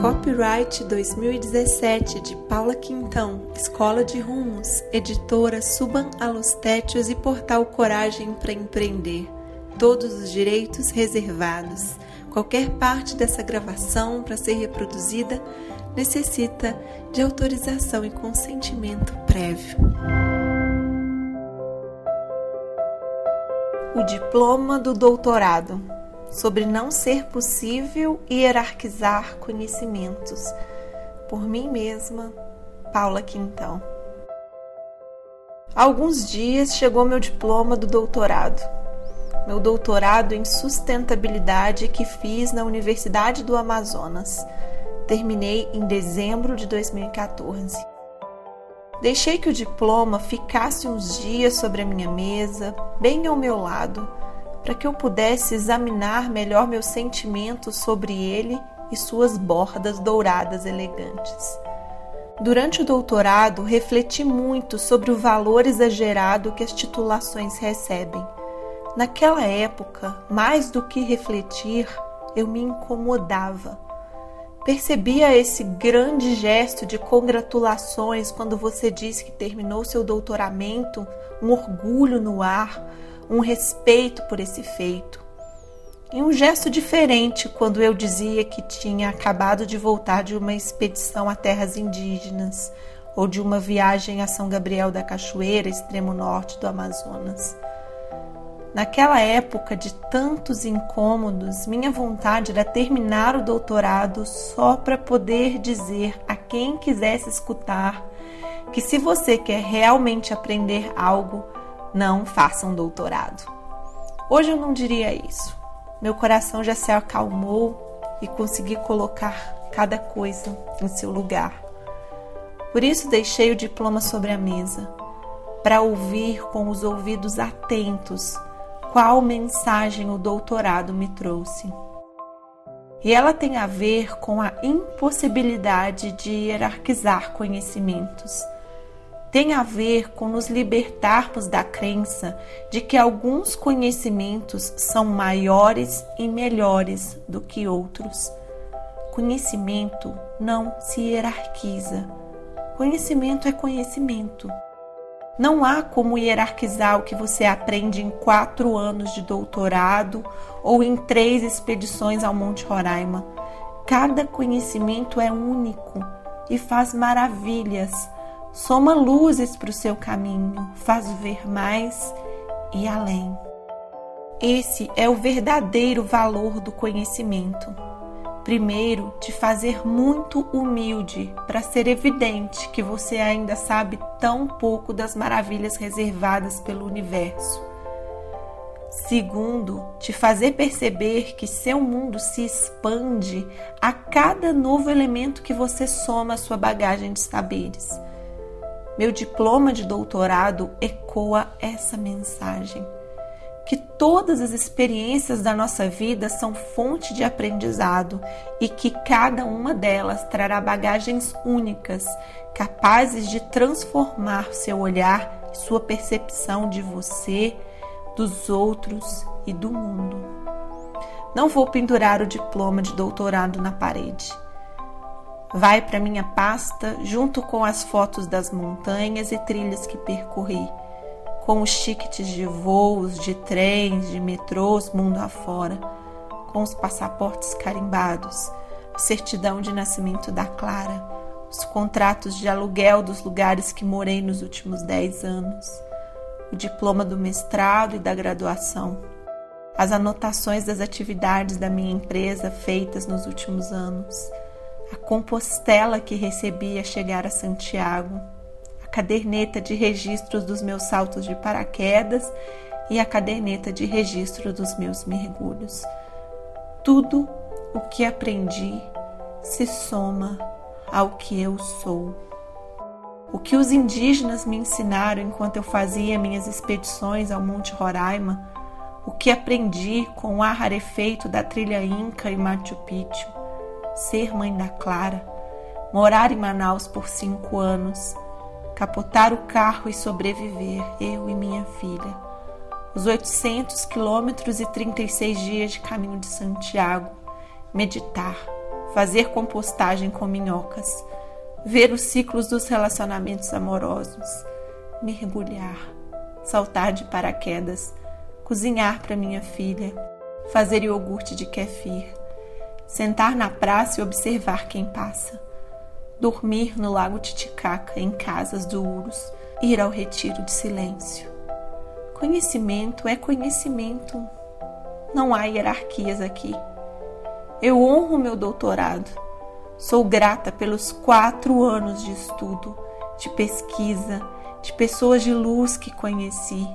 Copyright 2017 de Paula Quintão, Escola de Rumos, editora Suban Alostétios e Portal Coragem para Empreender. Todos os direitos reservados. Qualquer parte dessa gravação para ser reproduzida necessita de autorização e consentimento prévio. O diploma do doutorado sobre não ser possível hierarquizar conhecimentos. Por mim mesma, Paula Quintão. Há alguns dias chegou meu diploma do doutorado. Meu doutorado em sustentabilidade que fiz na Universidade do Amazonas. Terminei em dezembro de 2014. Deixei que o diploma ficasse uns dias sobre a minha mesa, bem ao meu lado para que eu pudesse examinar melhor meus sentimentos sobre ele e suas bordas douradas elegantes. Durante o doutorado, refleti muito sobre o valor exagerado que as titulações recebem. Naquela época, mais do que refletir, eu me incomodava. Percebia esse grande gesto de congratulações quando você diz que terminou seu doutoramento, um orgulho no ar, um respeito por esse feito. E um gesto diferente quando eu dizia que tinha acabado de voltar de uma expedição a terras indígenas ou de uma viagem a São Gabriel da Cachoeira, extremo norte do Amazonas. Naquela época de tantos incômodos, minha vontade era terminar o doutorado só para poder dizer a quem quisesse escutar que se você quer realmente aprender algo, não faça um doutorado. Hoje eu não diria isso. Meu coração já se acalmou e consegui colocar cada coisa em seu lugar. Por isso deixei o diploma sobre a mesa, para ouvir com os ouvidos atentos qual mensagem o doutorado me trouxe. E ela tem a ver com a impossibilidade de hierarquizar conhecimentos tem a ver com nos libertarmos da crença de que alguns conhecimentos são maiores e melhores do que outros. Conhecimento não se hierarquiza. Conhecimento é conhecimento. Não há como hierarquizar o que você aprende em quatro anos de doutorado ou em três expedições ao Monte Roraima. Cada conhecimento é único e faz maravilhas soma luzes para o seu caminho, faz ver mais e além. Esse é o verdadeiro valor do conhecimento. Primeiro, te fazer muito humilde para ser evidente que você ainda sabe tão pouco das maravilhas reservadas pelo universo. Segundo, te fazer perceber que seu mundo se expande a cada novo elemento que você soma à sua bagagem de saberes. Meu diploma de doutorado ecoa essa mensagem. Que todas as experiências da nossa vida são fonte de aprendizado e que cada uma delas trará bagagens únicas, capazes de transformar seu olhar e sua percepção de você, dos outros e do mundo. Não vou pendurar o diploma de doutorado na parede vai para minha pasta junto com as fotos das montanhas e trilhas que percorri, com os tickets de voos, de trens, de metrôs mundo afora, com os passaportes carimbados, a certidão de nascimento da Clara, os contratos de aluguel dos lugares que morei nos últimos dez anos, o diploma do mestrado e da graduação, as anotações das atividades da minha empresa feitas nos últimos anos a compostela que recebi a chegar a Santiago, a caderneta de registros dos meus saltos de paraquedas e a caderneta de registro dos meus mergulhos. Tudo o que aprendi se soma ao que eu sou. O que os indígenas me ensinaram enquanto eu fazia minhas expedições ao Monte Roraima, o que aprendi com o ar rarefeito da trilha Inca e Machu Picchu, ser mãe da Clara, morar em Manaus por cinco anos, capotar o carro e sobreviver, eu e minha filha. Os 800 quilômetros e 36 dias de caminho de Santiago, meditar, fazer compostagem com minhocas, ver os ciclos dos relacionamentos amorosos, mergulhar, saltar de paraquedas, cozinhar para minha filha, fazer iogurte de kefir, sentar na praça e observar quem passa, dormir no lago Titicaca em casas do Urus, ir ao retiro de silêncio. Conhecimento é conhecimento. Não há hierarquias aqui. Eu honro meu doutorado. Sou grata pelos quatro anos de estudo, de pesquisa, de pessoas de luz que conheci.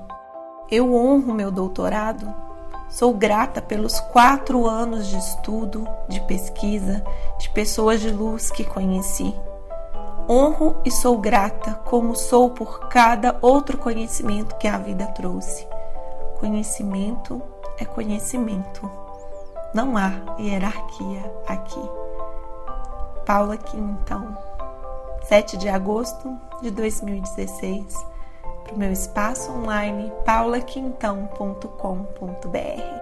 Eu honro meu doutorado. Sou grata pelos quatro anos de estudo, de pesquisa, de pessoas de luz que conheci. Honro e sou grata, como sou por cada outro conhecimento que a vida trouxe. Conhecimento é conhecimento. Não há hierarquia aqui. Paula Quintão, 7 de agosto de 2016, para o meu espaço online paulaquintão.com.br.